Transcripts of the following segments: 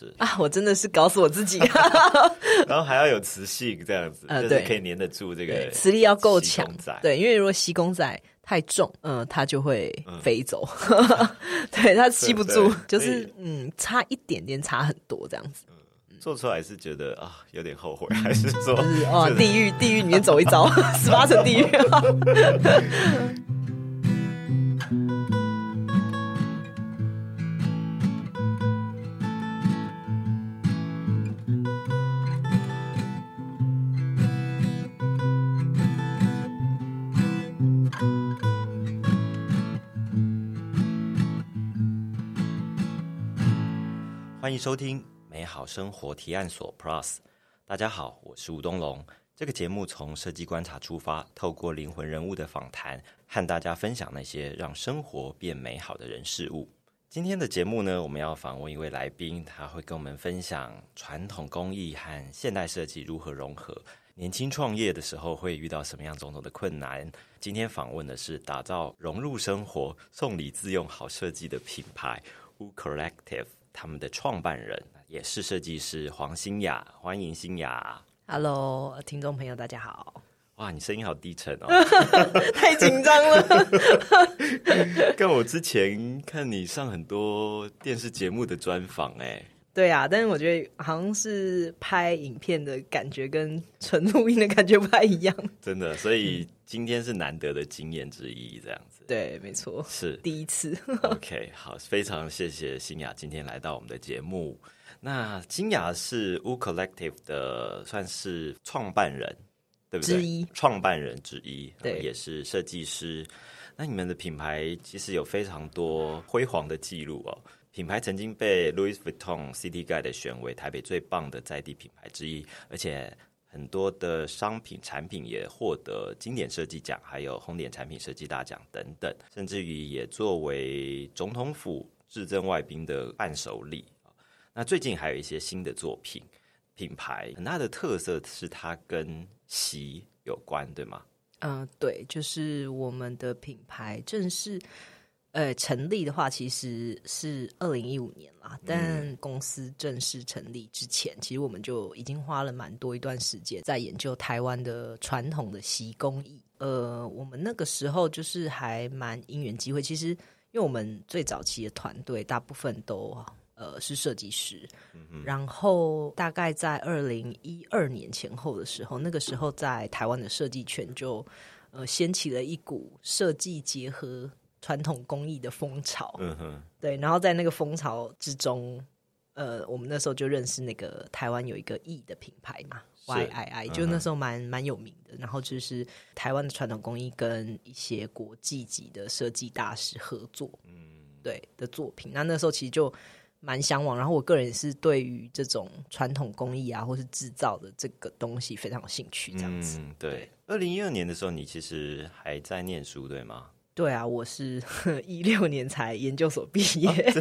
是啊，我真的是搞死我自己。然后还要有磁性这样子，呃对就是可以粘得住这个，磁力要够强。对，因为如果吸公仔太重，嗯、它就会嗯飞走。对，它吸不住对，就是嗯，差一点点，差很多这样子。做出来是觉得啊有点后悔，还是说就是哦，地狱地狱里面走一遭，十八层地狱。收听美好生活提案所 Plus。大家好，我是吴东龙。这个节目从设计观察出发，透过灵魂人物的访谈，和大家分享那些让生活变美好的人事物。今天的节目呢，我们要访问一位来宾，他会跟我们分享传统工艺和现代设计如何融合。年轻创业的时候会遇到什么样种种的困难？今天访问的是打造融入生活、送礼自用好设计的品牌 Wu Collective，他们的创办人也是设计师黄新雅，欢迎新雅。Hello，听众朋友，大家好。哇，你声音好低沉哦，太紧张了。跟我之前看你上很多电视节目的专访，哎，对啊，但是我觉得好像是拍影片的感觉跟纯录音的感觉不太一样。真的，所以今天是难得的经验之一，这样子对，没错，是 第一次。OK，好，非常谢谢新雅今天来到我们的节目。那金雅是 U Collective 的算是创办人，对不对？之一创办人之一，对呃也是设计师。那你们的品牌其实有非常多辉煌的记录哦。品牌曾经被 Louis Vuitton City Guide 选为台北最棒的在地品牌之一，而且很多的商品产品也获得经典设计奖，还有红点产品设计大奖等等，甚至于也作为总统府致赠外宾的伴手礼。那最近还有一些新的作品，品牌很大的特色是它跟席有关，对吗？嗯、对，就是我们的品牌正式呃成立的话，其实是二零一五年啦。但公司正式成立之前，其实我们就已经花了蛮多一段时间在研究台湾的传统的习工艺。呃，我们那个时候就是还蛮因缘机会，其实因为我们最早期的团队大部分都呃是设计师，然后大概在二零一二年前后的时候，那个时候在台湾的设计圈就呃掀起了一股设计结合传统工艺的风潮。嗯哼，对，然后在那个风潮之中，呃，我们那时候就认识那个台湾有一个艺的品牌嘛，YII，就那时候蛮蛮有名的。然后就是台湾的传统工艺跟一些国际级的设计大师合作，嗯，对的作品。那那时候其实就蛮向往，然后我个人也是对于这种传统工艺啊，或是制造的这个东西非常有兴趣，这样子。嗯，对。二零一二年的时候，你其实还在念书，对吗？对啊，我是 一六年才研究所毕业，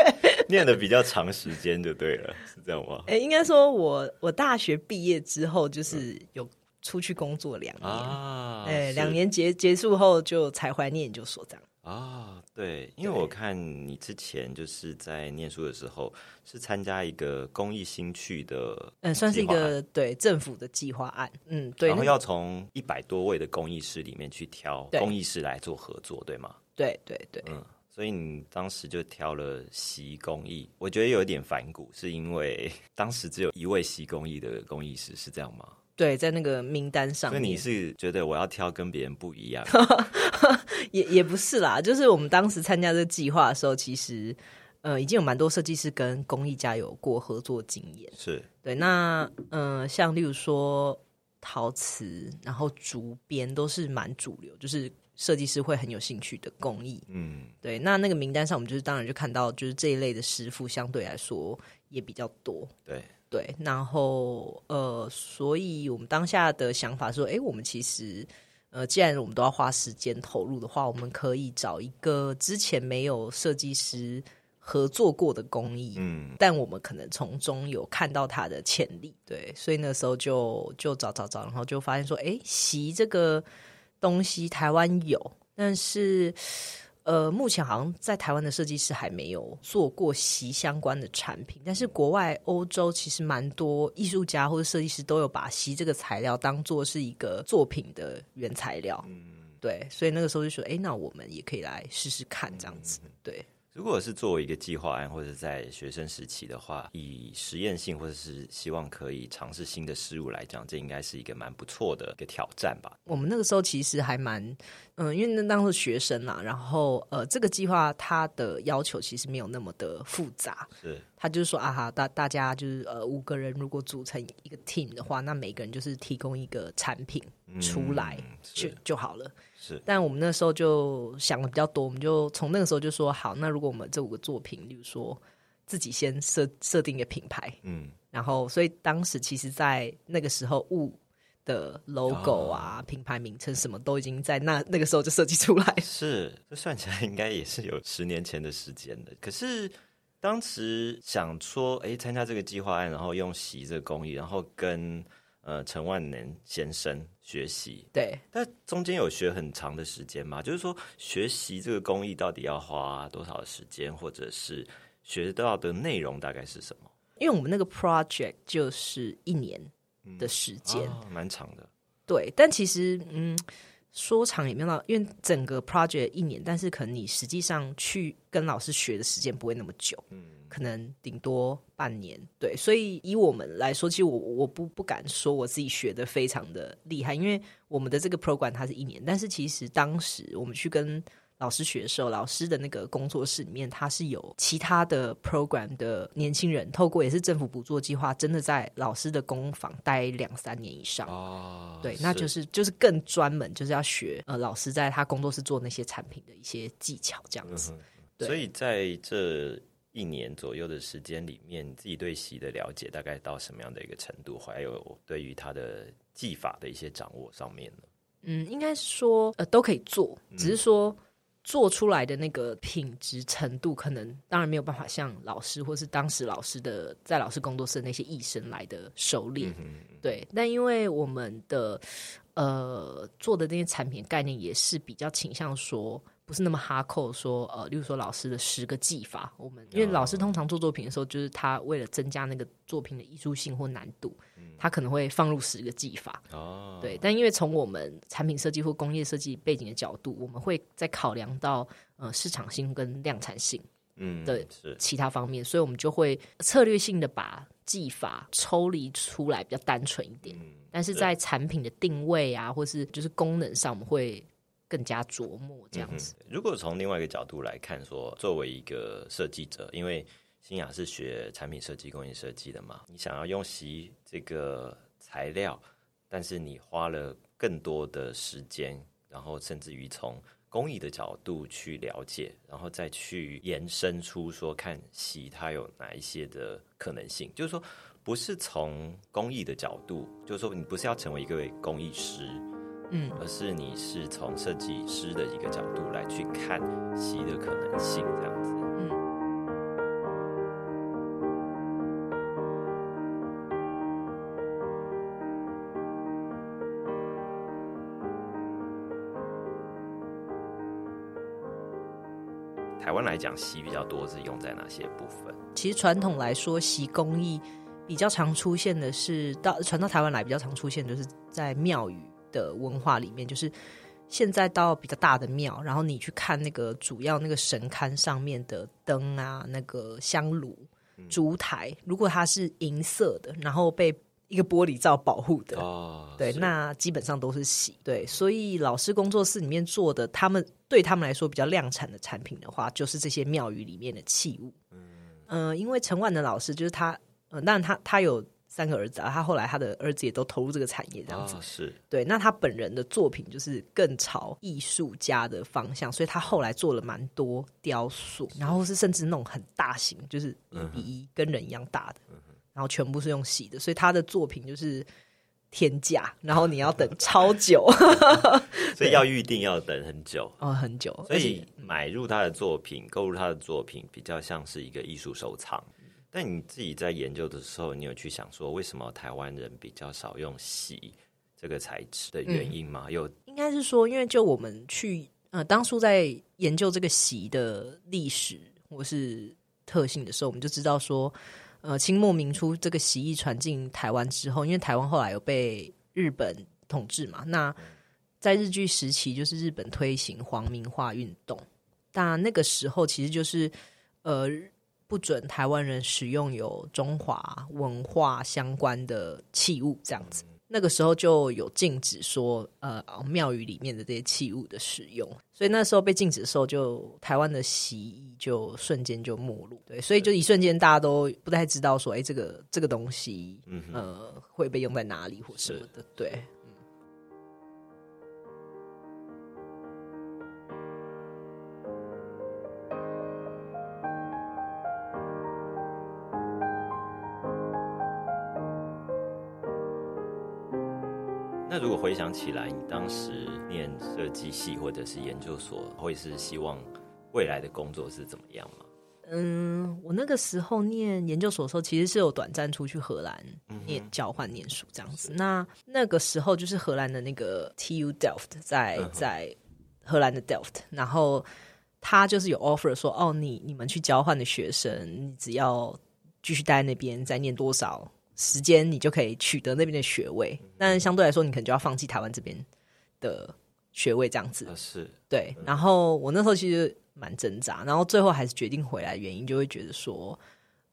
念的比较长时间就对了，是这样吗？哎、应该说我我大学毕业之后，就是有出去工作两年，啊，哎、是。两年结结束后就才回来念研究所这样。啊，对，因为我看你之前就是在念书的时候是参加一个公益新趣的，嗯，算是一个对政府的计划案，嗯，对，然后要从一百多位的公益师里面去挑对公益师来做合作，对吗？对对对，嗯，所以你当时就挑了习公益，我觉得有一点反骨，是因为 当时只有一位习公益的公益师，是这样吗？对，在那个名单上面，所以你是觉得我要挑跟别人不一样，也也不是啦，就是我们当时参加这个计划的时候，其实呃已经有蛮多设计师跟工艺家有过合作经验。是对，那呃，像例如说陶瓷，然后竹编都是蛮主流，就是设计师会很有兴趣的工艺。嗯对，那那个名单上，我们就是当然就看到，就是这一类的师傅相对来说也比较多。对，对，然后呃，所以我们当下的想法说，哎，我们其实呃，既然我们都要花时间投入的话，我们可以找一个之前没有设计师合作过的工艺，嗯但我们可能从中有看到它的潜力，对，所以那时候就就找找找，然后就发现说，哎，席这个东西台湾有，但是呃，目前好像在台湾的设计师还没有做过席相关的产品，但是国外欧洲其实蛮多艺术家或者设计师都有把席这个材料当做是一个作品的原材料。嗯，对，所以那个时候就说，哎，那我们也可以来试试看这样子。对。如果是作为一个计划案，或者在学生时期的话，以实验性或者是希望可以尝试新的事物来讲，这应该是一个蛮不错的一个挑战吧。我们那个时候其实还蛮，嗯，因为那当时学生啦，然后呃，这个计划它的要求其实没有那么的复杂，是，他就是说啊哈，大大家就是呃五个人如果组成一个 team 的话，那每个人就是提供一个产品出来就就好了。是，但我们那时候就想的比较多，我们就从那个时候就说好，那如果我们这五个作品，例如说自己先设设定一个品牌，嗯，然后所以当时其实，在那个时候，物的 logo 啊、品牌名称什么都已经在那那个时候就设计出来。是，这算起来应该也是有十年前的时间的。可是当时想说，哎，参加这个计划案，然后用洗这个工艺，然后跟。呃，陈万年先生学习，对，但中间有学很长的时间嘛？就是说，学习这个工艺到底要花多少时间，或者是学到的内容大概是什么？因为我们那个 project 就是一年的时间，蛮长的。对，但其实，嗯。说长也没有到，因为整个 project 一年，但是可能你实际上去跟老师学的时间不会那么久，嗯，可能顶多半年，对，所以以我们来说，其实我我不不敢说我自己学的非常的厉害，因为我们的这个 program 它是一年，但是其实当时我们去跟。老师学的时候，老师的那个工作室里面，他是有其他的 program 的年轻人，透过也是政府补助计划，真的在老师的工坊待两三年以上。哦，对，那就是就是更专门，就是要学呃老师在他工作室做那些产品的一些技巧，这样子。所以在这一年左右的时间里面，自己对习的了解大概到什么样的一个程度？还有对于他的技法的一些掌握上面呢？嗯，应该是说呃都可以做，只是说。做出来的那个品质程度，可能当然没有办法像老师或是当时老师的在老师工作室那些艺生来的熟练，对。但因为我们的呃做的那些产品概念也是比较倾向说。不是那么哈扣，说呃，例如说老师的十个技法，我们因为老师通常做作品的时候，就是他为了增加那个作品的艺术性或难度，他可能会放入十个技法。哦，对，但因为从我们产品设计或工业设计背景的角度，我们会在考量到呃市场性跟量产性嗯的其他方面，所以我们就会策略性的把技法抽离出来，比较单纯一点。但是在产品的定位啊，或是就是功能上，我们会。更加琢磨这样子。如果从另外一个角度来看，说作为一个设计者，因为新雅是学产品设计、工业设计的嘛，你想要用锡这个材料，但是你花了更多的时间，然后甚至于从工艺的角度去了解，然后再去延伸出说看锡它有哪一些的可能性，就是说不是从工艺的角度，就是说你不是要成为一个工艺师。嗯，而是你是从设计师的一个角度来去看锡的可能性，这样子。嗯。台湾来讲，锡比较多是用在哪些部分？其实传统来说，锡工艺比较常出现的是到传到台湾来比较常出现就是在庙宇。的文化里面，就是现在到比较大的庙，然后你去看那个主要那个神龛上面的灯啊，那个香炉、烛台，如果它是银色的，然后被一个玻璃罩保护的，哦，对，那基本上都是洗。对，所以老师工作室里面做的，他们对他们来说比较量产的产品的话，就是这些庙宇里面的器物。嗯，因为陈万的老师就是他，呃，但他他有。三个儿子啊，他后来他的儿子也都投入这个产业，这样子是对。那他本人的作品就是更朝艺术家的方向，所以他后来做了蛮多雕塑，然后是甚至那种很大型，就是一比一跟人一样大的，然后全部是用洗的，所以他的作品就是天价，然后你要等超久 所以要预定要等很久哦，很久。所以买入他的作品，购入他的作品，比较像是一个艺术收藏。那你自己在研究的时候，你有去想说为什么台湾人比较少用席这个材质的原因吗？有，应该是说，因为就我们去呃，当初在研究这个席的历史或是特性的时候，我们就知道说，呃，清末明初这个席艺传进台湾之后，因为台湾后来有被日本统治嘛，那在日据时期，就是日本推行皇民化运动，但那个时候其实就是呃。不准台湾人使用有中华文化相关的器物，这样子。那个时候就有禁止说，呃，庙宇里面的这些器物的使用。所以那时候被禁止的时候，就台湾的习艺就瞬间就没落。对，所以就一瞬间大家都不太知道说，哎，这个这个东西，呃，会被用在哪里或什么的。对。回想起来，你当时念设计系或者是研究所，会是希望未来的工作是怎么样吗？嗯，我那个时候念研究所的时候，其实是有短暂出去荷兰念交换念书这样子。那那个时候就是荷兰的那个 TU Delft 在在荷兰的 Delft，然后他就是有 offer 说，哦，你你们去交换的学生，你只要继续待在那边，再念多少。时间你就可以取得那边的学位，但相对来说，你可能就要放弃台湾这边的学位，这样子是对。然后我那时候其实蛮挣扎，然后最后还是决定回来，原因就会觉得说，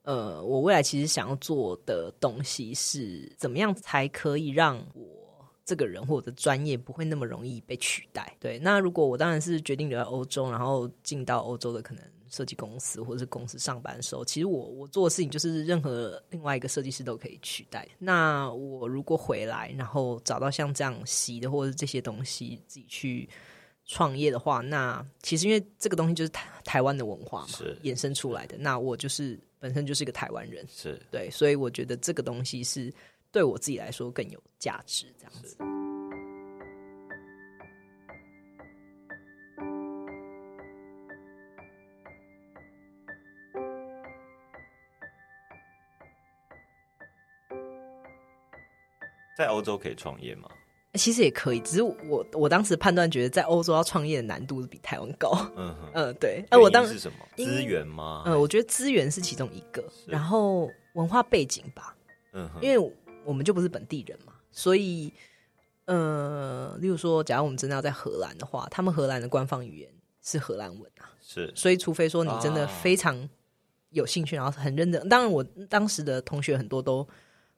呃，我未来其实想要做的东西是怎么样才可以让我这个人或者专业不会那么容易被取代。对，那如果我当然是决定留在欧洲，然后进到欧洲的可能。设计公司或者是公司上班的时候，其实我我做的事情就是任何另外一个设计师都可以取代。那我如果回来，然后找到像这样习的或者这些东西自己去创业的话，那其实因为这个东西就是台台湾的文化嘛，衍生出来的。那我就是本身就是一个台湾人，是对，所以我觉得这个东西是对我自己来说更有价值，这样子。在欧洲可以创业吗？其实也可以，只是我我当时判断觉得在欧洲要创业的难度比台湾高。嗯嗯，对。那我当是什么资源吗？嗯，我觉得资源是其中一个，然后文化背景吧。嗯，因为我们就不是本地人嘛，所以呃，例如说，假如我们真的要在荷兰的话，他们荷兰的官方语言是荷兰文啊。是，所以除非说你真的非常有兴趣，然后很认真。当然，我当时的同学很多都。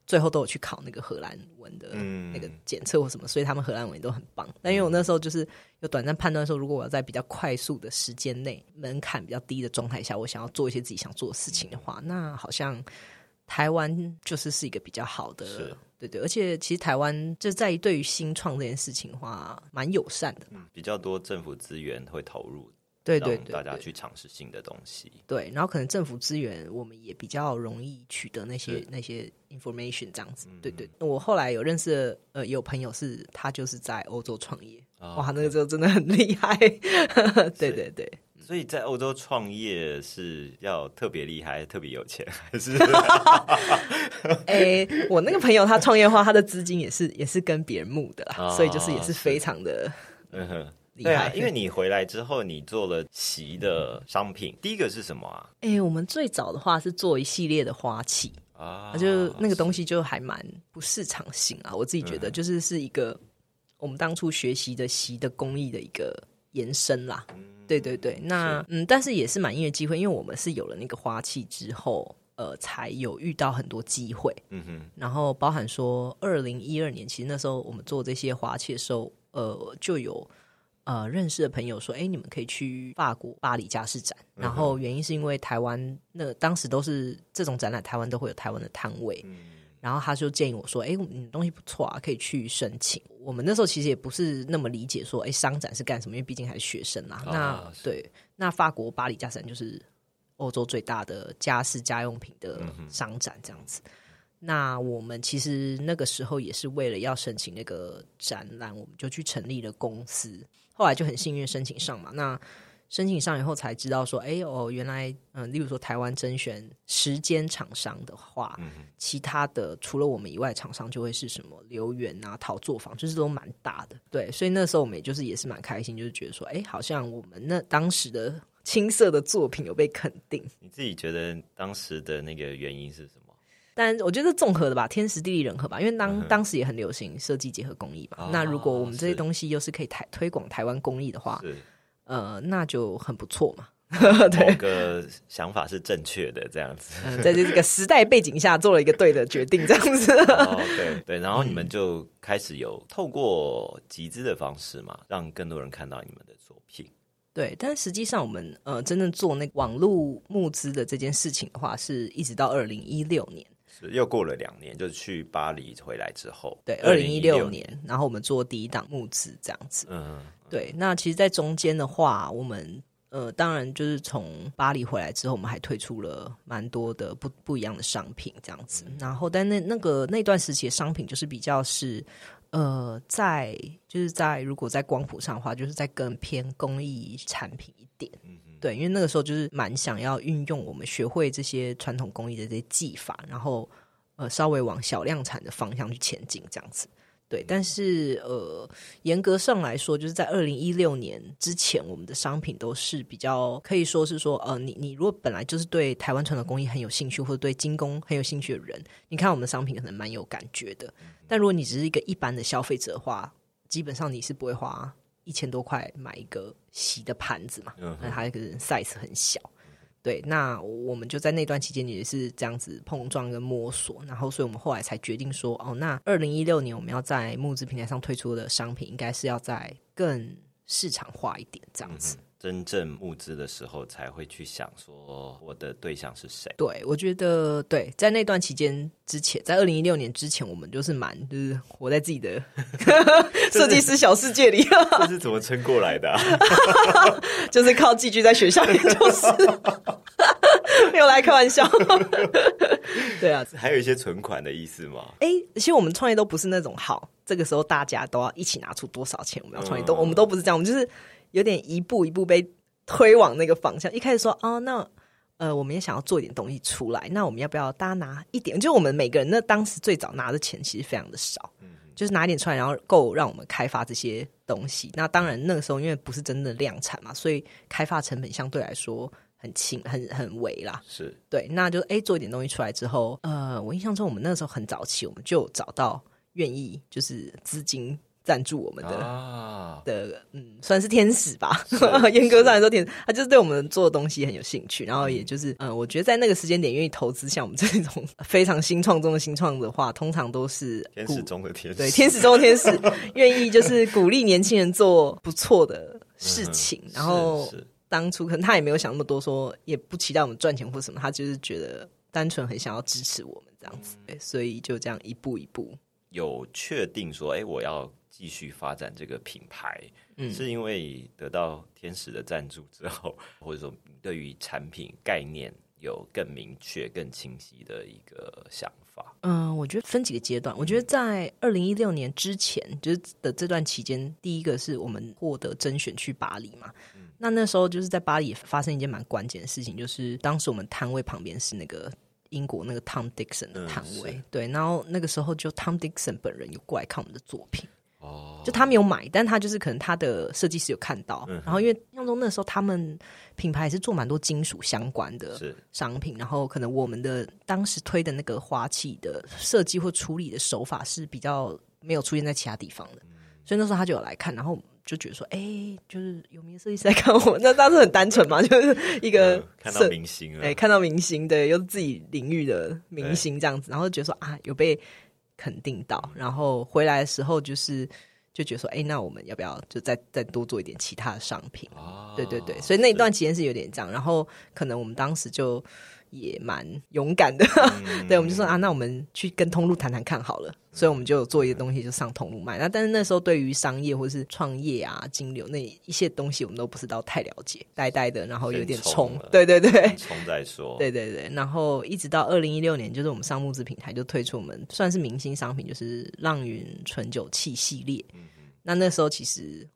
最后都有去考那个荷兰文的那个检测或什么，所以他们荷兰文都很棒。但因为我那时候就是有短暂判断说，如果我要在比较快速的时间内，门槛比较低的状态下，我想要做一些自己想做的事情的话，那好像台湾就是是一个比较好的，对对。而且其实台湾就在于对于新创这件事情的话，蛮友善的嘛，比较多政府资源会投入。对对对，大家去尝试新的东西。对，然后可能政府资源我们也比较容易取得那些那些 information 这样子。对对，我后来有认识呃有朋友是他就是在欧洲创业，哇，那个时候真的很厉害。对对对，所以在欧洲创业是要特别厉害、特别有钱，还是？哎，我那个朋友他创业的话，他的资金也是也是跟别人募的啦，所以就是也是非常的嗯哼。对啊，因为你回来之后，你做了席的商品，第一个是什么啊？哎，我们最早的话是做一系列的花器啊，就那个东西就还蛮不市场性啊。我自己觉得，就是是一个我们当初学习的席的工艺的一个延伸啦。对对对，那嗯，但是也是蛮因为机会，因为我们是有了那个花器之后，呃，才有遇到很多机会。嗯哼，然后包含说二零一二年，其实那时候我们做这些花器的时候，呃，就有。呃，认识的朋友说：“哎，你们可以去法国巴黎家饰展。然后原因是因为台湾那当时都是这种展览，台湾都会有台湾的摊位。然后他就建议我说：‘哎，你东西不错啊，可以去申请。’我们那时候其实也不是那么理解说，哎，商展是干什么？因为毕竟还是学生啊。那对，那法国巴黎家饰展就是欧洲最大的家饰家用品的商展，这样子。那我们其实那个时候也是为了要申请那个展览，我们就去成立了公司。”后来就很幸运申请上嘛，那申请上以后才知道说，哎哦，原来嗯，例如说台湾甄选时间厂商的话，其他的除了我们以外，厂商就会是什么留园啊、讨作坊，就是都蛮大的。对，所以那时候我们也就是也是蛮开心，就是觉得说，哎，好像我们那当时的青涩的作品有被肯定。你自己觉得当时的那个原因是什么？但我觉得综合的吧，天时地利人和吧，因为当当时也很流行设计结合工艺吧。那如果我们这些东西又是可以台推广台湾工艺的话，呃，那就很不错嘛。某个想法是正确的，这样子，在这个时代背景下做了一个对的决定，这样子。对对，然后你们就开始有透过集资的方式嘛，让更多人看到你们的作品。对，但实际上我们呃，真正做那网络募资的这件事情的话，是一直到二零一六年，是又过了两年，就是去巴黎回来之后，对，二零一六年，然后我们做第一档募资这样子。嗯。对，那其实，在中间的话，我们呃，当然就是从巴黎回来之后，我们还推出了蛮多的不不一样的商品，这样子。然后，但那那个那段时期的商品，就是比较是呃，在就是在如果在光谱上的话，就是在更偏工艺产品一点。嗯嗯。对，因为那个时候就是蛮想要运用我们学会这些传统工艺的这些技法，然后呃，稍微往小量产的方向去前进，这样子。对，但是呃，严格上来说，就是在二零一六年之前，我们的商品都是比较可以说是说，呃，你你如果本来就是对台湾传统工艺很有兴趣，或者对精工很有兴趣的人，你看我们的商品可能蛮有感觉的。但如果你只是一个一般的消费者的话，基本上你是不会花一千多块买一个洗的盘子嘛，那它可能 size 很小。对，那我们就在那段期间也是这样子碰撞跟摸索，然后，所以我们后来才决定说，哦，那二零一六年我们要在募资平台上推出的商品，应该是要在更市场化一点，这样子。真正募资的时候，才会去想说我的对象是谁。对，我觉得对，在那段期间之前，在二零一六年之前，我们就是蛮就是活在自己的 设计师小世界里。这是怎么撑过来的？就是靠寄居在学校里，就 是没有来开玩笑。对啊，还有一些存款的意思吗？哎，其实我们创业都不是那种好，这个时候大家都要一起拿出多少钱，我们要创业都我们都不是这样，我们就是。有点一步一步被推往那个方向。一开始说哦，那呃，我们也想要做一点东西出来。那我们要不要大家拿一点？就我们每个人那当时最早拿的钱其实非常的少，嗯，就是拿一点出来，然后够让我们开发这些东西。那当然那个时候因为不是真的量产嘛，所以开发成本相对来说很轻，很很微啦。是对，那就哎做一点东西出来之后，呃，我印象中我们那时候很早期，我们就找到愿意就是资金。赞助我们的啊的嗯，算是天使吧。严格上来说，天使他就是对我们做的东西很有兴趣。然后，也就是嗯，我觉得在那个时间点愿意投资像我们这种非常新创中的新创的话，通常都是天使中的天使。对，天使中的天使，愿意就是鼓励年轻人做不错的事情。然后当初可能他也没有想那么多，说也不期待我们赚钱或什么，他就是觉得单纯很想要支持我们这样子。对，所以就这样一步一步有确定说，哎，我要。继续发展这个品牌，嗯，是因为得到天使的赞助之后，或者说对于产品概念有更明确、更清晰的一个想法。嗯，我觉得分几个阶段。我觉得在二零一六年之前，就是的这段期间，第一个是我们获得甄选去巴黎嘛。那那时候就是在巴黎发生一件蛮关键的事情，就是当时我们摊位旁边是那个英国那个 Tom Dixon 的摊位，对，然后那个时候就 Tom Dixon 本人有过来看我们的作品。就他没有买，但他就是可能他的设计师有看到，然后因为印象中那时候他们品牌是做蛮多金属相关的商品，然后可能我们的当时推的那个花器的设计或处理的手法是比较没有出现在其他地方的，所以那时候他就有来看，然后就觉得说，哎，就是有名的设计师在看我，那当时很单纯嘛，就是一个看到明星，哎，看到明星，对，又是自己领域的明星这样子，然后觉得说啊，有被。肯定到，然后回来的时候就是就觉得说，哎，那我们要不要就再再多做一点其他的商品？对对对，所以那一段期间是有点这样，然后可能我们当时就。也蛮勇敢的，对，我们就说啊，那我们去跟通路谈谈看好了，所以我们就做一些东西就上通路卖。那但是那时候对于商业或者是创业啊、金流那一些东西，我们都不是到太了解，呆呆的，然后有点冲，对对对，冲再说，对对对，然后一直到二零一六年，就是我们上木资平台就推出我们算是明星商品，就是浪云纯酒器系列。那那时候其实。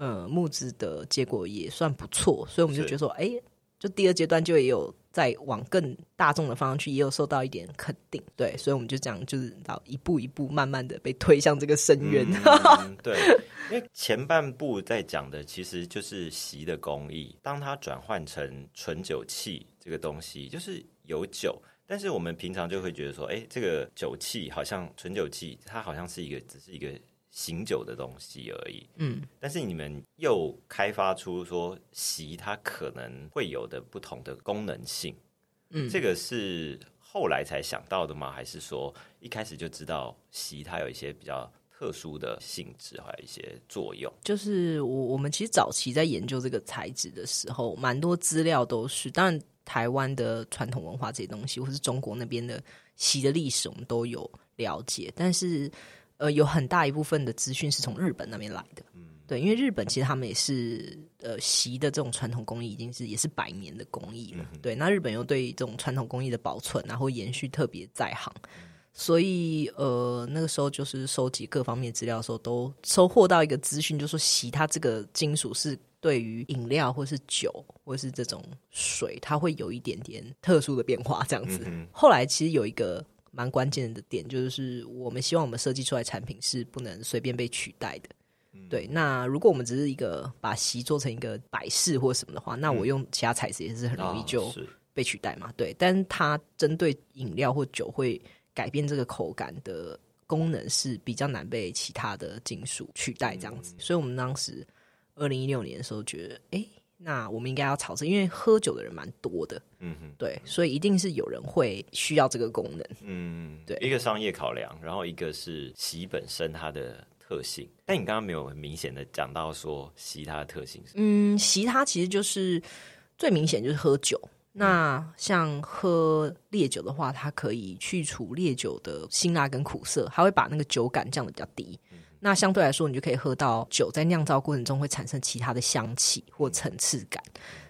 呃募资的结果也算不错，所以我们就是。觉得说，哎、就第二阶段就也有在往更大众的方向去，也有受到一点肯定，对，所以我们就这样就是到一步一步慢慢的被推向这个深渊。嗯 对，因为前半部在讲的其实就是席的工艺，当它转换成纯酒器这个东西，就是有酒。但是我们平常就会觉得说，哎，这个酒器好像纯酒器，它好像是一个只是一个醒酒的东西而已。嗯，但是你们又开发出说席它可能会有的不同的功能性，嗯这个是后来才想到的吗？还是说一开始就知道席它有一些比较特殊的性质，还有一些作用？就是我我们其实早期在研究这个材质的时候，蛮多资料都是，当然台湾的传统文化这些东西，或是中国那边的席的历史，我们都有了解，但是呃，有很大一部分的资讯是从日本那边来的。对，因为日本其实他们也是呃席的这种传统工艺已经是也是百年的工艺了。对，那日本又对这种传统工艺的保存然后延续特别在行，所以呃那个时候就是收集各方面资料的时候，都收获到一个资讯，就说习它这个金属是对于饮料或是酒或是这种水，它会有一点点特殊的变化这样子。后来其实有一个。蛮关键的点就是，我们希望我们设计出来的产品是不能随便被取代的。对，那如果我们只是一个把席做成一个摆饰或什么的话，那我用其他材质也是很容易就被取代嘛。对，但它针对饮料或酒会改变这个口感的功能是比较难被其他的金属取代这样子。所以我们当时二零一六年的时候觉得，哎、那我们应该要朝这，因为喝酒的人蛮多的，嗯哼，对，所以一定是有人会需要这个功能。嗯，对一个商业考量，然后一个是席本身它的特性。但你刚刚没有很明显的讲到说席它的特性是，嗯，席它其实就是最明显就是喝酒。那像喝烈酒的话，它可以去除烈酒的辛辣跟苦涩，它会把那个酒感降的比较低。那相对来说，你就可以喝到酒在酿造过程中会产生其他的香气或层次感。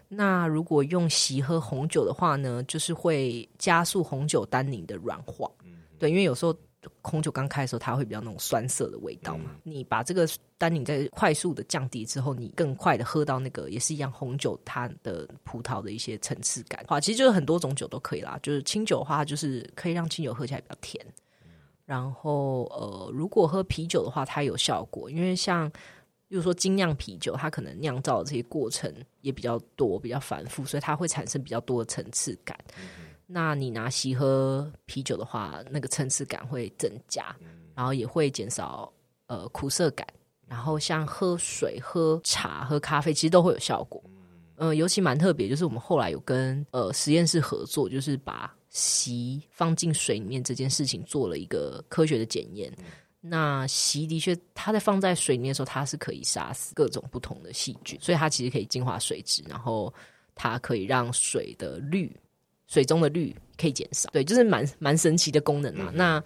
那如果用席喝红酒的话呢，就是会加速红酒单宁的软化。对，因为有时候红酒刚开的时候，它会比较那种酸涩的味道嘛。你把这个单宁在快速的降低之后，你更快的喝到那个也是一样红酒它的葡萄的一些层次感。哇，其实就是很多种酒都可以啦。就是清酒的话，就是可以让清酒喝起来比较甜。然后呃，如果喝啤酒的话，它有效果，因为像。比如说精酿啤酒，它可能酿造的这些过程也比较多、比较繁复，所以它会产生比较多的层次感。那你拿锡喝啤酒的话，那个层次感会增加，然后也会减少呃苦涩感。然后像喝水、喝茶、喝咖啡，其实都会有效果。呃，尤其蛮特别，就是我们后来有跟呃实验室合作，就是把锡放进水里面这件事情做了一个科学的检验。那席的确，它在放在水里面的时候，它是可以杀死各种不同的细菌，所以它其实可以净化水质，然后它可以让水的氯，水中的氯可以减少。对，就是蛮蛮神奇的功能啊。那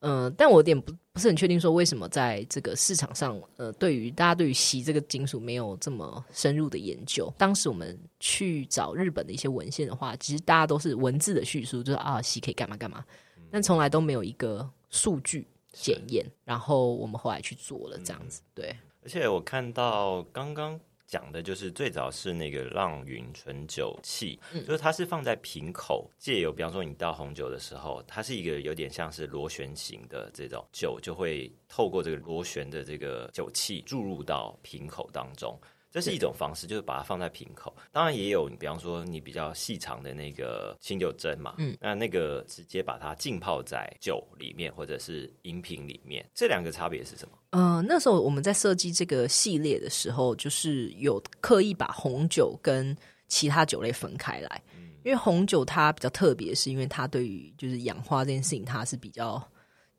呃，但我有点不不是很确定，说为什么在这个市场上，呃，对于大家对于锡这个金属没有这么深入的研究。当时我们去找日本的一些文献的话，其实大家都是文字的叙述，就是啊，锡可以干嘛干嘛，但从来都没有一个数据检验。然后我们后来去做了这样子，对。而且我看到刚刚讲的就是最早是那个浪云纯酒器，就是它是放在瓶口，借由比方说你倒红酒的时候，它是一个有点像是螺旋形的这种酒，就会透过这个螺旋的这个酒器注入到瓶口当中。这是一种方式，就是把它放在瓶口。当然也有，比方说你比较细长的那个清酒针嘛，嗯，那那个直接把它浸泡在酒里面或者是饮品里面，这两个差别是什么？呃，那时候我们在设计这个系列的时候，就是有刻意把红酒跟其他酒类分开来，因为红酒它比较特别，是因为它对于就是氧化这件事情，它是比较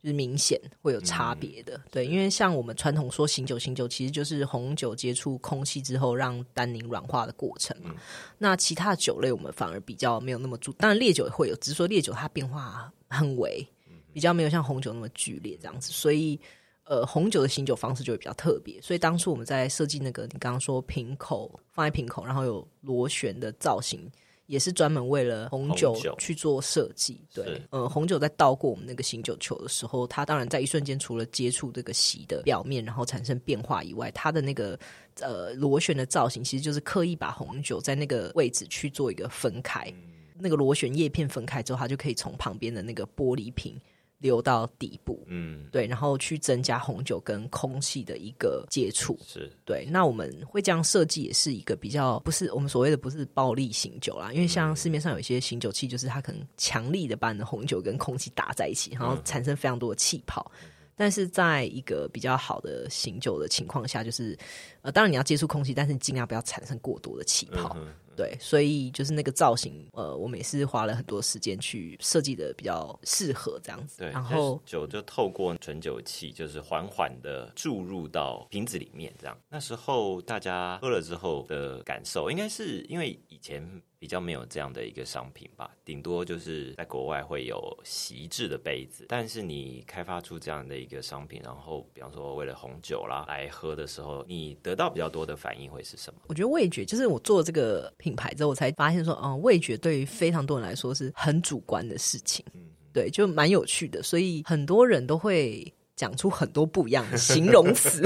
就是明显会有差别的。对，因为像我们传统说醒酒，醒酒其实就是红酒接触空气之后让单宁软化的过程嘛。那其他的酒类我们反而比较没有那么注，当然烈酒也会有，只是说烈酒它变化很微，比较没有像红酒那么剧烈这样子，所以。呃，红酒的醒酒方式就会比较特别，所以当初我们在设计那个你刚刚说瓶口放在瓶口，然后有螺旋的造型，也是专门为了红酒去做设计。对是，呃，红酒在倒过我们那个醒酒球的时候，它当然在一瞬间除了接触这个席的表面，然后产生变化以外，它的那个呃螺旋的造型，其实就是刻意把红酒在那个位置去做一个分开。那个螺旋叶片分开之后，它就可以从旁边的那个玻璃瓶流到底部。嗯，对，然后去增加红酒跟空气的一个接触。是对，那我们会这样设计，也是一个比较不是我们所谓的不是暴力醒酒啦，因为像市面上有一些醒酒器，就是它可能强力的把你的红酒跟空气打在一起，然后产生非常多的气泡。但是在一个比较好的醒酒的情况下，就是呃，当然你要接触空气，但是尽量不要产生过多的气泡。嗯对，所以就是那个造型，呃，我们也是花了很多时间去设计的比较适合这样子。对，然后酒就透过纯酒器，就是缓缓的注入到瓶子里面，这样。那时候大家喝了之后的感受，应该是因为以前比较没有这样的一个商品吧，顶多就是在国外会有席制的杯子，但是你开发出这样的一个商品，然后比方说为了红酒啦来喝的时候，你得到比较多的反应会是什么？我觉得味觉就是我做这个品牌之后，我才发现说，嗯，味觉对于非常多人来说是很主观的事情，对，就蛮有趣的，所以很多人都会讲出很多不一样的形容词。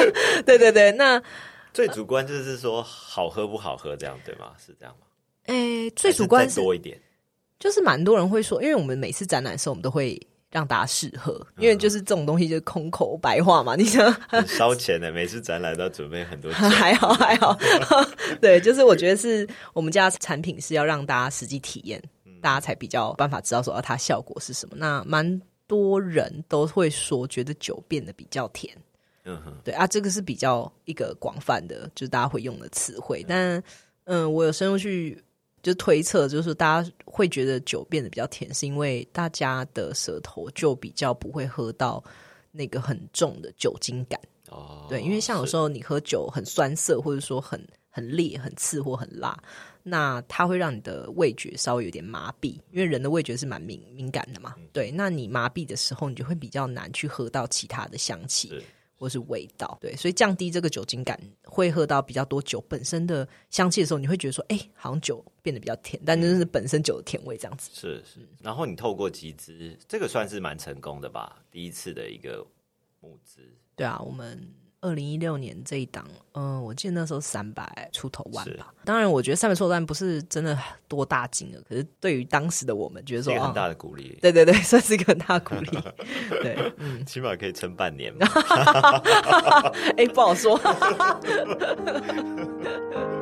对对对，那最主观就是说好喝不好喝，这样对吗？是这样吗？诶，最主观还是多一点。就是蛮多人会说，因为我们每次展览的时候，我们都会让大家试喝，因为就是这种东西就是空口白话嘛，你想很烧钱的，每次展览都要准备很多酒。还好还好，对，就是我觉得是我们家产品是要让大家实际体验，大家才比较有办法知道说啊它效果是什么。那蛮多人都会说觉得酒变得比较甜，嗯哼，对啊，这个是比较一个广泛的，就是大家会用的词汇。但嗯，我有深入去就推测，就是大家会觉得酒变得比较甜，是因为大家的舌头就比较不会喝到那个很重的酒精感。哦，对，因为像有时候你喝酒很酸涩，或者说很很烈、很刺或很辣，那它会让你的味觉稍微有点麻痹，因为人的味觉是蛮敏敏感的嘛。对，那你麻痹的时候，你就会比较难去喝到其他的香气是或是味道。对，所以降低这个酒精感，会喝到比较多酒本身的香气的时候，你会觉得说，哎、好像酒变得比较甜，但真的是本身酒的甜味这样子。是是。然后你透过集资，这个算是蛮成功的吧？第一次的一个募资，对啊，我们二零一六年这一档，嗯、我记得那时候三百出头万吧。当然，我觉得三百出头万不是真的多大金额，可是对于当时的我们，觉得说很大的鼓励，对对对，算是一个很大的鼓励。对，嗯，起码可以撑半年嘛。哎、不好说。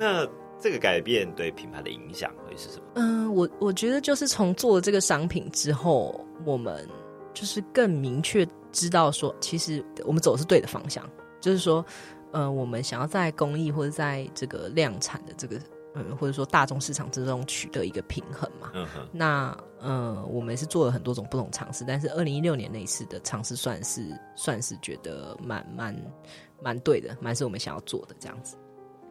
那这个改变对品牌的影响会是什么？嗯，我我觉得就是从做了这个商品之后，我们就是更明确知道说，其实我们走的是对的方向，就是说，呃，我们想要在公益或者在这个量产的这个，嗯，或者说大众市场之中取得一个平衡嘛。嗯哼，那呃，我们是做了很多种不同尝试，但是二零一六年那一次的尝试算是算是觉得蛮蛮蛮对的，蛮是我们想要做的这样子。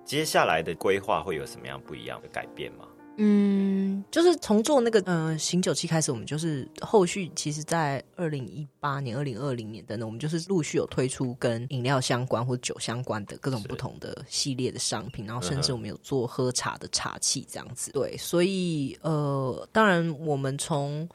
接下来的规划会有什么样不一样的改变吗？嗯，就是从做那个呃醒酒器开始，我们就是后续其实，在二零一八年、二零二零年等等，我们就是陆续有推出跟饮料相关或者酒相关的各种不同的系列的商品，然后甚至我们有做喝茶的茶器这样子。对，所以呃，当然我们从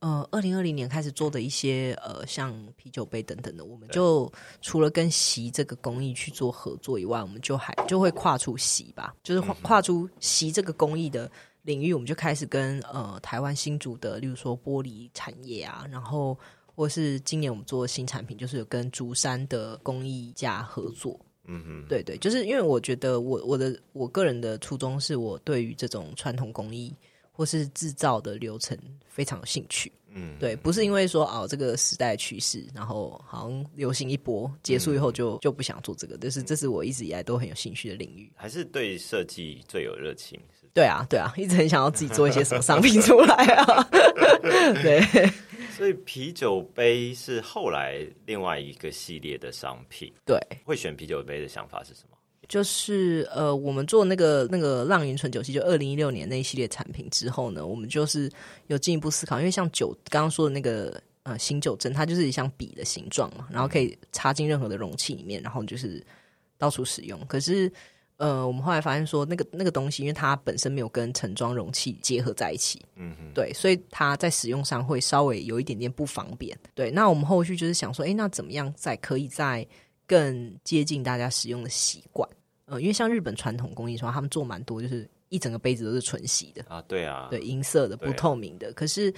呃，二零二零年开始做的一些呃，像啤酒杯等等的，我们就除了跟席这个工艺去做合作以外，我们就还就会跨出席吧，就是跨跨出席这个工艺的领域，我们就开始跟呃台湾新竹的，例如说玻璃产业啊，然后或是今年我们做的新产品，就是有跟竹山的工艺家合作。嗯哼，对对，就是因为我觉得我我的我个人的初衷是我对于这种传统工艺或是制造的流程非常有兴趣。嗯，对，不是因为说哦这个时代趋势，然后好像流行一波结束以后就、就不想做这个，但是这是我一直以来都很有兴趣的领域。还是对设计最有热情。对啊，对啊，一直很想要自己做一些什么商品出来啊。对，所以啤酒杯是后来另外一个系列的商品。对，会选啤酒杯的想法是什么？就是呃，我们做那个那个浪云醇酒器，就二零一六年那一系列产品之后呢，我们就是有进一步思考，因为像酒刚刚说的那个呃醒酒针，它就是一像笔的形状嘛，然后可以插进任何的容器里面，然后就是到处使用。可是呃，我们后来发现说，那个那个东西，因为它本身没有跟盛装容器结合在一起，嗯哼，对，所以它在使用上会稍微有一点点不方便。对，那我们后续就是想说，哎，那怎么样在可以在更接近大家使用的习惯？呃，因为像日本传统工艺说，他们做蛮多，就是一整个杯子都是纯洗的啊，对啊，对，银色的、不透明的。可是，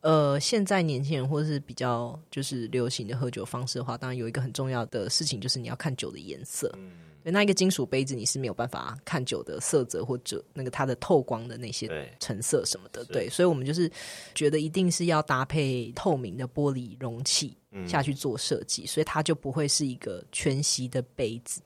呃，现在年轻人或者是比较就是流行的喝酒方式的话，当然有一个很重要的事情，就是你要看酒的颜色。嗯。对，那一个金属杯子你是没有办法看酒的色泽或者那个它的透光的那些成色什么的。对，所以我们就是觉得一定是要搭配透明的玻璃容器下去做设计，所以它就不会是一个全息的杯子。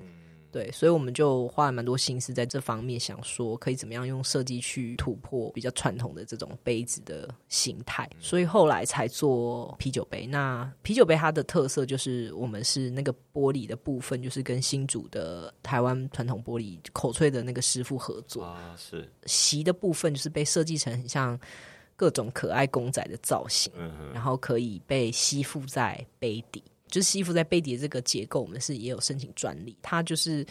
对，所以我们就花了蛮多心思在这方面，想说可以怎么样用设计去突破比较传统的这种杯子的形态。所以后来才做啤酒杯。那啤酒杯它的特色就是我们是那个玻璃的部分，就是跟新竹的台湾传统玻璃口吹的那个师傅合作啊，是席的部分就是被设计成很像各种可爱公仔的造型，然后可以被吸附在杯底。就是吸附在杯底的这个结构，我们是也有申请专利。它就是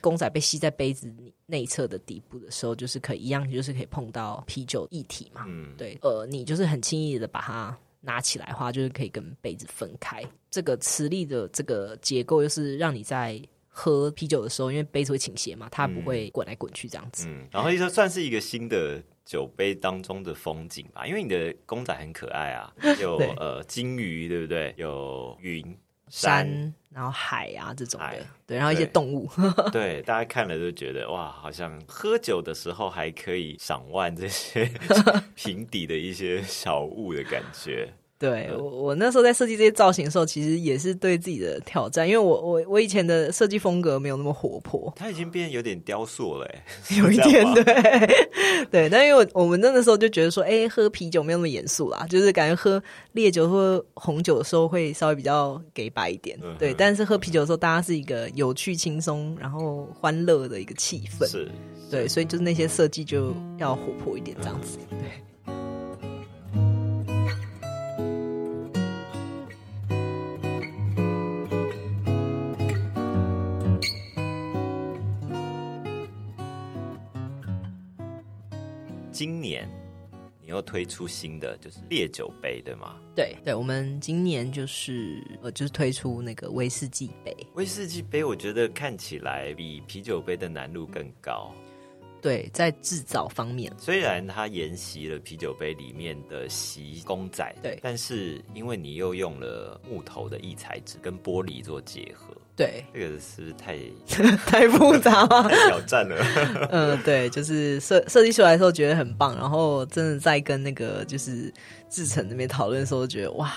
公仔被吸在杯子内侧的底部的时候，就是可以一样，就是可以碰到啤酒液体嘛。嗯，对。呃，你就是很轻易的把它拿起来的话，就是可以跟杯子分开。这个磁力的这个结构，又是让你在喝啤酒的时候，因为杯子会倾斜嘛，它不会滚来滚去这样子。嗯，然后就算是一个新的酒杯当中的风景吧，因为你的公仔很可爱啊，有呃金鱼，对不对？有云。山，然后海啊这种的，对，然后一些动物，对，大家看了都觉得哇，好像喝酒的时候还可以赏玩这些 平底的一些小物的感觉。对我，我那时候在设计这些造型的时候，其实也是对自己的挑战，因为我我我以前的设计风格没有那么活泼，它已经变有点雕塑了，有一点对。对，但因为我们那个时候就觉得说，哎，喝啤酒没有那么严肃啦，就是感觉喝烈酒或红酒的时候会稍微比较给白一点，对，但是喝啤酒的时候，大家是一个有趣、轻松，然后欢乐的一个气氛，是，对，所以就是那些设计就要活泼一点，这样子，对。今年你又推出新的，就是烈酒杯，对吗？对对，我们今年就是呃，就是推出那个威士忌杯。威士忌杯，我觉得看起来比啤酒杯的难度更高。对，在制造方面，虽然它沿袭了啤酒杯里面的锡公仔，对，但是因为你又用了木头的异材质跟玻璃做结合。对，这个是不是太 太复杂了？挑战了。嗯，对，就是设设计出来的时候觉得很棒，然后真的在跟那个就是志成那边讨论的时候，觉得哇，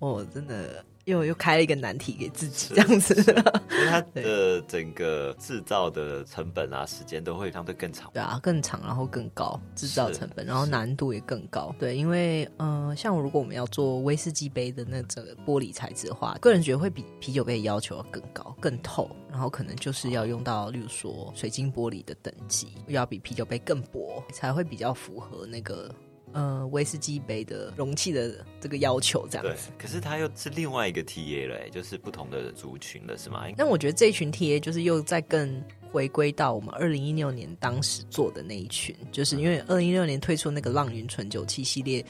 哦，真的。又又开了一个难题给自己，这样子，所以 它的整个制造的成本啊，时间都会相对更长。对啊，更长，然后更高制造成本，然后难度也更高。对，因为呃，像如果我们要做威士忌杯的那个玻璃材质的话，个人觉得会比啤酒杯要求要更高、更透，然后可能就是要用到，例如说水晶玻璃的等级，要比啤酒杯更薄，才会比较符合那个。呃，威士忌杯的容器的这个要求，这样子。可是它又是另外一个 TA 了，就是不同的族群了，是吗？那我觉得这一群 TA 就是又在更回归到我们二零一六年当时做的那一群，就是因为二零一六年推出那个浪云纯酒器系列，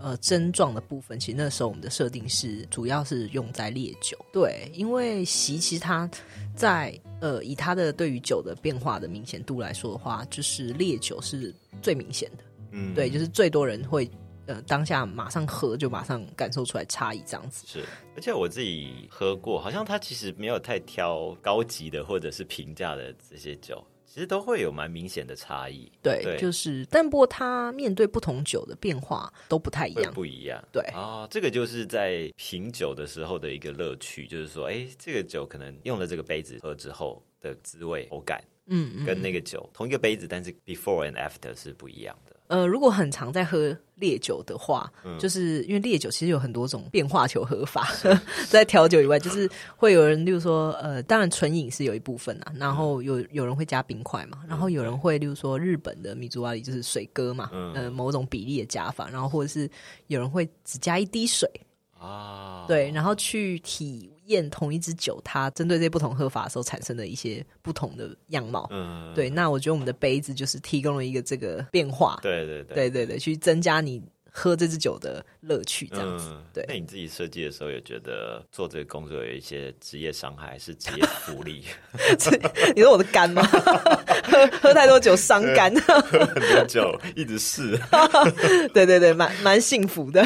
呃，症状的部分，其实那时候我们的设定是主要是用在烈酒。对，因为席其实它在呃以它的对于酒的变化的明显度来说的话，就是烈酒是最明显的。嗯，对，就是最多人会呃当下马上喝，就马上感受出来差异这样子。是，而且我自己喝过，好像它其实没有太挑高级的或者是平价的这些酒，其实都会有蛮明显的差异。对，就是，但不过它面对不同酒的变化都不太一样，不一样。对啊，这个就是在品酒的时候的一个乐趣，就是说，哎，这个酒可能用了这个杯子喝之后的滋味、口感，嗯，跟那个酒同一个杯子，但是 before and after 是不一样的。呃，如果很常在喝烈酒的话，就是因为烈酒其实有很多种变化球喝法，在调酒以外，就是会有人，例如说，呃，当然纯饮是有一部分啊，然后有有人会加冰块嘛，然后有人会，例如说日本的米珠瓦里就是水哥嘛，呃，某种比例的加法，然后或者是有人会只加一滴水啊，对，然后去体。验同一支酒，它针对这些不同喝法的时候产生的一些不同的样貌。嗯，对。那我觉得我们的杯子就是提供了一个这个变化。对对对，对对对，去增加你喝这支酒的乐趣，这样子。对。那你自己设计的时候，有觉得做这个工作有一些职业伤害，还是职业福利？你说我的肝吗？喝 喝太多酒伤肝，喝很多酒一直试。对对对，蛮蛮幸福的。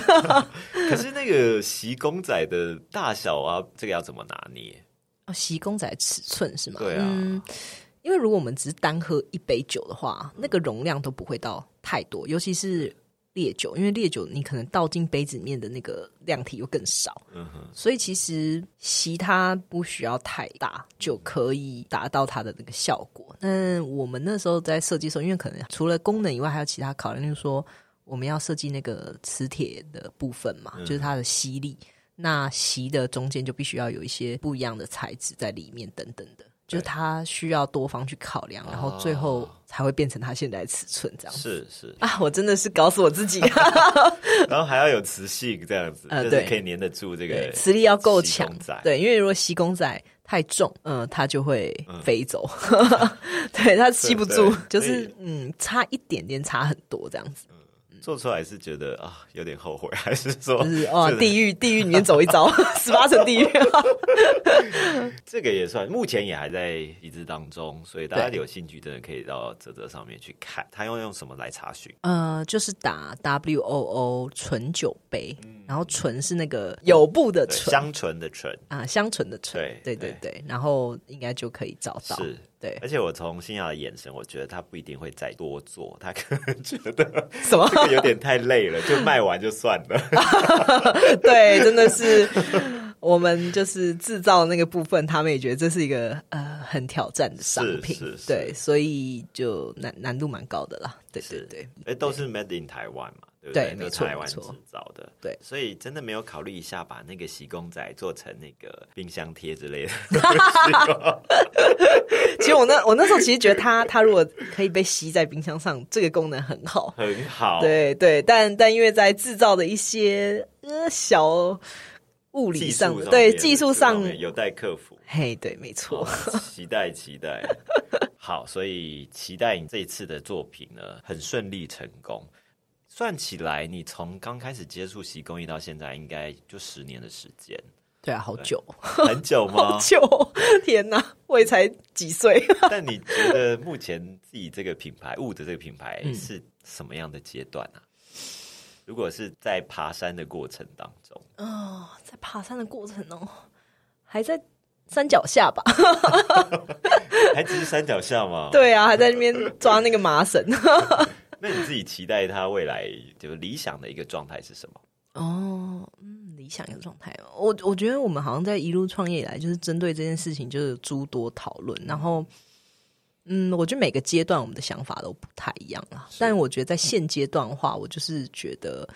可是那个席公仔的大小啊，这个要怎么拿捏？哦，席公仔尺寸是吗？对啊，因为如果我们只是单喝一杯酒的话，那个容量都不会到太多，尤其是烈酒，因为烈酒你可能倒进杯子里面的那个量体又更少，嗯哼，所以其实席它不需要太大就可以达到它的那个效果。那我们那时候在设计的时候，因为可能除了功能以外，还有其他考量，就是说。我们要设计那个磁铁的部分嘛，就是它的吸力。那吸的中间就必须要有一些不一样的材质在里面，等等的，就是它需要多方去考量，然后最后才会变成他现在的尺寸这样子。是是啊，我真的是搞死我自己。然后还要有磁性这样子，就是可以粘得住这个磁力要够强。对，因为如果吸公仔太重，嗯，它就会飞走。对，它吸不住，就是嗯，差一点点，差很多这样子。做出来是觉得啊有点后悔，还是说哦地狱 地狱里面走一遭，十八层地狱。这个也算，目前也还在一致当中，所以大家有兴趣真的可以到泽泽上面去看，他要用什么来查询？呃，就是打 W O O 纯酒杯，然后纯是那个有布的纯，香醇的醇啊，香醇的醇，对对对对，然后应该就可以找到。是。对，而且我从新雅的眼神，我觉得他不一定会再多做，他可能觉得 什么有点太累了，就卖完就算了。对，真的是我们就是制造那个部分，他们也觉得这是一个呃很挑战的商品，对，所以就难难度蛮高的啦。对对对，哎，都是 made in 台湾嘛。对，没错，台湾制造的。对，所以真的没有考虑一下，把那个洗公仔做成那个冰箱贴之类的。其实我那我那时候其实觉得它它如果可以被吸在冰箱上，这个功能很好，很好。对对，但但因为在制造的一些呃小物理上，对技术上有待克服。嘿，对，没错。期待期待。好，所以期待你这一次的作品呢，很顺利成功。算起来，你从刚开始接触洗工艺到现在，应该就十年的时间。对啊，好久，很久吗？好久！天哪，我也才几岁。但你觉得目前自己这个品牌物的这个品牌是什么样的阶段呢？如果是在爬山的过程当中，哦，在爬山的过程哦，还在山脚下吧？还只是山脚下吗？对啊，还在那边抓那个麻绳。那你自己期待他未来就是理想的一个状态是什么？哦，嗯，理想一个状态，我我觉得我们好像在一路创业以来，就是针对这件事情就是诸多讨论。然后，嗯，我觉得每个阶段我们的想法都不太一样啊。但我觉得在现阶段的话，我就是觉得，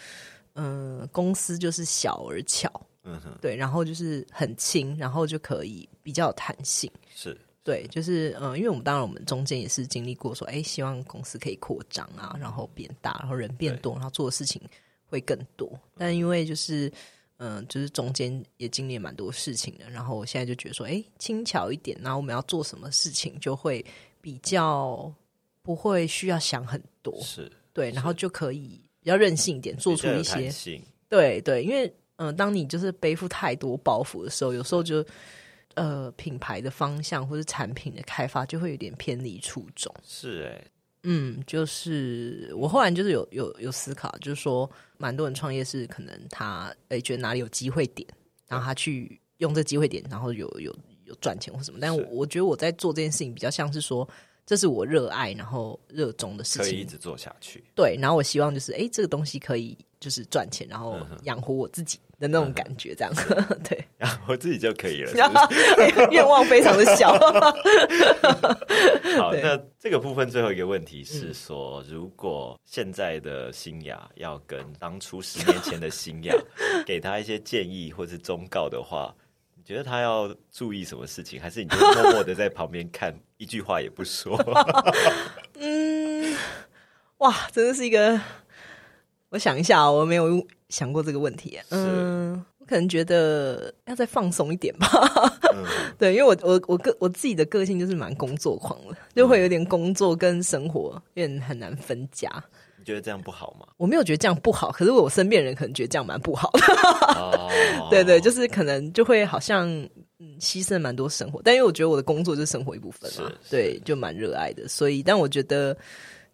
嗯，公司就是小而巧，嗯哼，对，然后就是很轻，然后就可以比较有弹性，是。对，就是嗯，因为我们当然我们中间也是经历过说，哎，希望公司可以扩张啊，然后变大，然后人变多，然后做的事情会更多。但因为就是嗯，就是中间也经历蛮多事情的，然后我现在就觉得说，哎，轻巧一点，然后我们要做什么事情就会比较不会需要想很多，是对，然后就可以比较任性一点，做出一些对对，因为嗯，当你就是背负太多包袱的时候，有时候就。呃，品牌的方向或者产品的开发就会有点偏离初衷。是哎，嗯，就是我后来就是有有有思考，就是说，蛮多人创业是可能他诶觉得哪里有机会点，然后他去用这机会点，然后有有有赚钱或什么。但我我觉得我在做这件事情比较像是说，这是我热爱然后热衷的事情。可以一直做下去。对，然后我希望就是，哎，这个东西可以就是赚钱，然后养活我自己的那种感觉，这样。对，然后我自己就可以了。是不是愿望非常的小。好，那这个部分最后一个问题是说，如果现在的新雅要跟当初十年前的新雅给他一些建议或是忠告的话，你觉得他要注意什么事情？还是你就默默的在旁边看，一句话也不说？嗯，哇，真的是一个，我想一下哦，我没有想过这个问题。嗯，我可能觉得要再放松一点吧。嗯 对，因为我我我个我自己的个性就是蛮工作狂的，就会有点工作跟生活有点很难分家。你觉得这样不好吗？我没有觉得这样不好，可是我身边人可能觉得这样蛮不好的。哦，对对，就是可能就会好像嗯牺牲蛮多生活，但因为我觉得我的工作就是生活一部分嘛，对，就蛮热爱的，所以但我觉得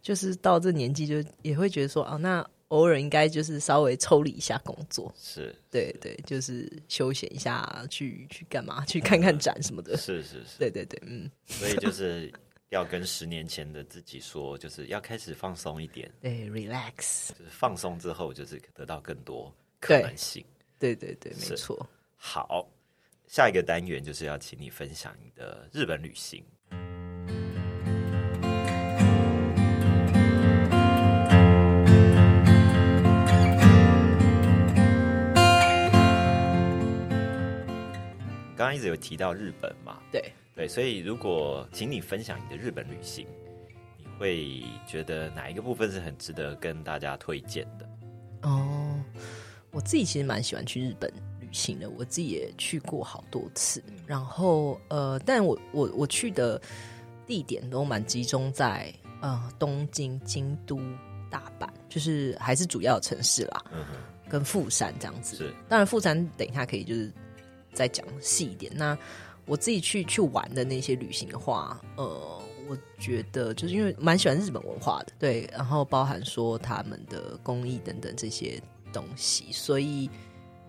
就是到这年纪就也会觉得说啊，那偶尔应该就是稍微抽离一下工作，是对对，就是休闲一下，去去干嘛，去看看展什么的，是是是，对对对，嗯，所以就是要跟十年前的自己说，就是要开始放松一点，对，relax，就是放松之后，就是得到更多可对能性。对对对，是没错。好，下一个单元就是要请你分享你的日本旅行。刚刚一直有提到日本嘛，对，对，所以如果请你分享你的日本旅行，你会觉得哪一个部分是很值得跟大家推荐的？哦，我自己其实蛮喜欢去日本旅行的，我自己也去过好多次。然后呃，但我我我去的地点都蛮集中在呃东京、京都、大阪，就是还是主要城市啦，嗯哼，跟富山这样子。是当然，富山等一下可以就是再讲细一点。那我自己去去玩的那些旅行的话，呃，我觉得就是因为蛮喜欢日本文化的，对，然后包含说他们的工艺等等这些东西，所以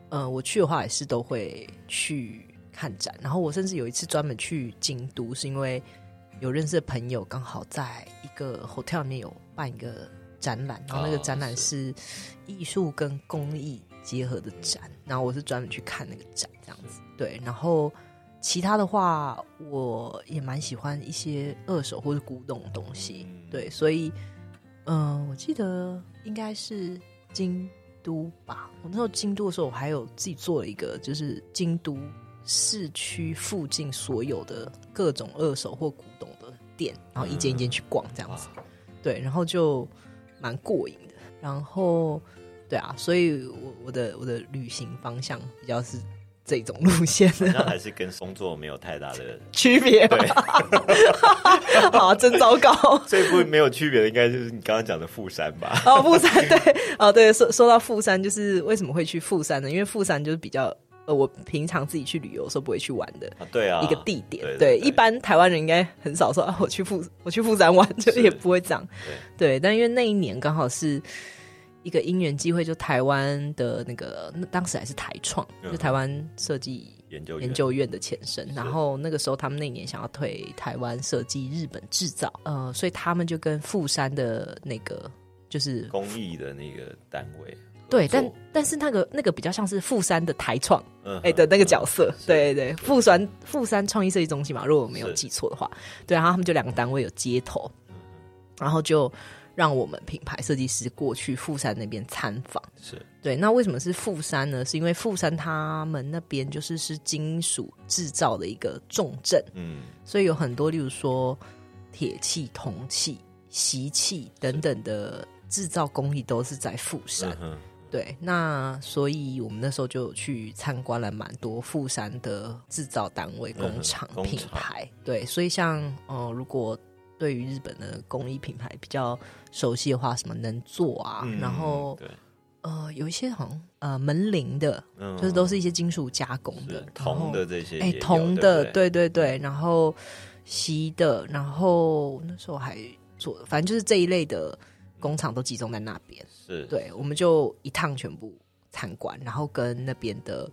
呃，我去的话也是都会去看展。然后我甚至有一次专门去京都，是因为有认识的朋友刚好在一个 hotel 里面有办一个展览，然后那个哦展览是艺术跟工艺结合的展，然后我是专门去看那个展这样子。对，然后其他的话，我也蛮喜欢一些二手或者古董的东西。嗯对，所以嗯、呃我记得应该是京都吧。我那时候京都的时候，我还有自己做了一个，就是京都市区附近所有的各种二手或古董的店，然后一间一间去逛这样子。哇对，然后就蛮过瘾的。然后，对啊，所以我我的我的旅行方向比较是这种路线好的像还是跟工作没有太大的，区别吧。好，真糟糕。最不没有区别的应该就是你刚刚讲的富山吧？哦，富山对，哦对，说说到富山，就是为什么会去富山呢？因为富山就是比较呃，我平常自己去旅游的时候不会去玩的。啊，对啊，一个地点，对对对一般台湾人应该很少说啊，我去富 我去富山玩，就是也不会这样。对，但因为那一年刚好是一个因缘机会，就台湾的那个那当时还是台创，嗯。就台湾设计研究研究院。的前身。然后那个时候他们那年想要推台湾设计日本制造，呃，所以他们就跟富山的那个就是公益的那个单位合对，但但是那个那个比较像是富山的台创，嗯哎、的那个角色，是对对，富山富山创意设计中心嘛，如果我没有是。记错的话，对，然后他们就两个单位有接头，然后就让我们品牌设计师过去富山那边参访。是对，那为什么是富山呢？是因为富山他们那边就是是金属制造的一个重镇，嗯所以有很多，例如说铁器、铜器、锡器等等的制造工艺都是在富山。嗯哼对，那所以我们那时候就去参观了蛮多富山的制造单位、工厂嗯、品牌。对，所以像呃，如果对于日本的工艺品牌比较熟悉的话，什么能做啊，嗯然后对，呃，有一些好像呃门铃的，嗯就是都是一些金属加工的，铜的这些哎、铜的，对对对对，然后锡的，然后那时候还做，反正就是这一类的工厂都集中在那边。是对，我们就一趟全部参观，然后跟那边的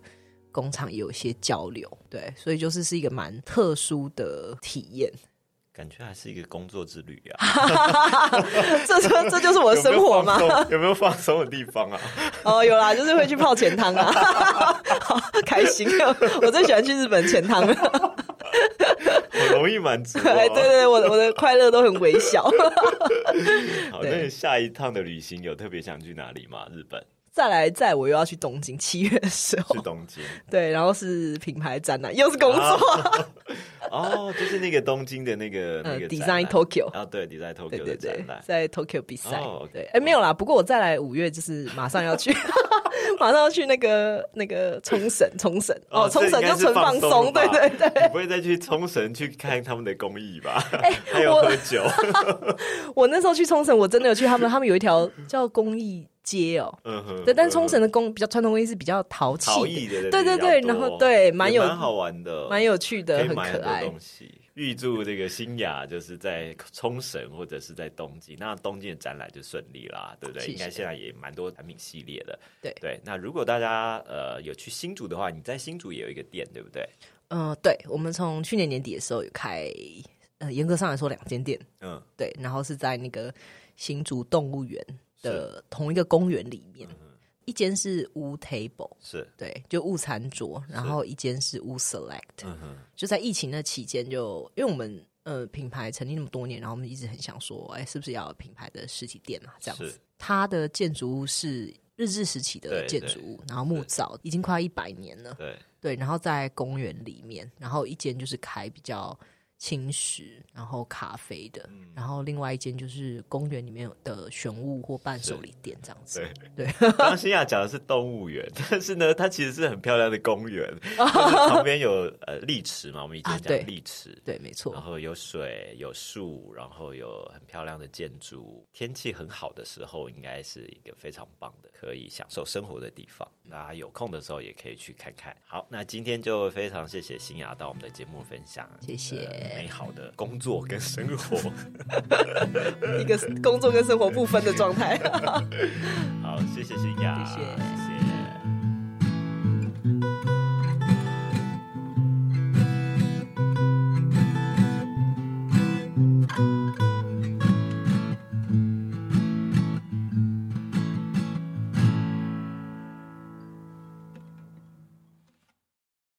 工厂也有一些交流。对，所以就是是一个蛮特殊的体验。感觉还是一个工作之旅 呀、这这这就是我的生活吗？有没有放松的地方啊？哦，有啦，就是会去泡钱汤啊，好开心。我最喜欢去日本钱汤了。我容易满足。对对，我的我的快乐都很微小。好，那你下一趟的旅行有特别想去哪里吗？日本？再来，再我又要去东京，七月的时候去，东京？对，然后是品牌展览，又是工作，啊 哦，就是那个东京的那个那呃个，Design Tokyo。啊，对，Design Tokyo 对的对展览，。在 Tokyo 比赛哦，对，哎，没有啦。不过我再来五月，就是 马上要去，马上要去那个那个冲绳，冲绳哦，冲绳就纯放松，对对对。你不会再去冲绳去看他们的工艺吧？哎还有我喝酒，我那时候去冲绳，我真的有去他们，他们有一条叫工艺街哦，嗯哼，对，但冲绳的的工比较传统工艺是比较淘气的，的，对对对然后对蛮有蛮好玩的，蛮有趣的，很可爱。东西。预祝这个新雅就是在冲绳或者是在东京，那东京的展览就顺利啦，对不对？应该现在也蛮多产品系列的。对对，那如果大家呃有去新竹的话，你在新竹也有一个店，对不对？嗯、对，我们从去年年底的时候有开，呃，严格上来说两间店，嗯，对，然后是在那个新竹动物园的同一个公园里面，一间是乌 table，是，对，就误餐桌，然后一间是乌 select，、就在疫情的期间就，因为我们呃品牌成立那么多年，然后我们一直很想说，哎，是不是要有品牌的实体店啊？这样子，它的建筑物是日治时期的建筑物，然后木造，已经快一百年了。对，对，然后在公园里面，然后一间就是开比较轻食，然后咖啡的，嗯然后另外一间就是公园里面的玄物或伴手礼店这样子。对对，刚刚新雅讲的是动物园，但是呢，它其实是很漂亮的公园，旁边有呃丽池嘛，我们以前讲丽池，对，没错然。后有水有树，然后有很漂亮的建筑。天气很好的时候，应该是一个非常棒的可以享受生活的地方。大家有空的时候也可以去看看。好，那今天就非常谢谢新雅到我们的节目分享，谢谢呃美好的工作跟生活。一个工作跟生活不分的状态。好，谢谢新雅，谢谢谢谢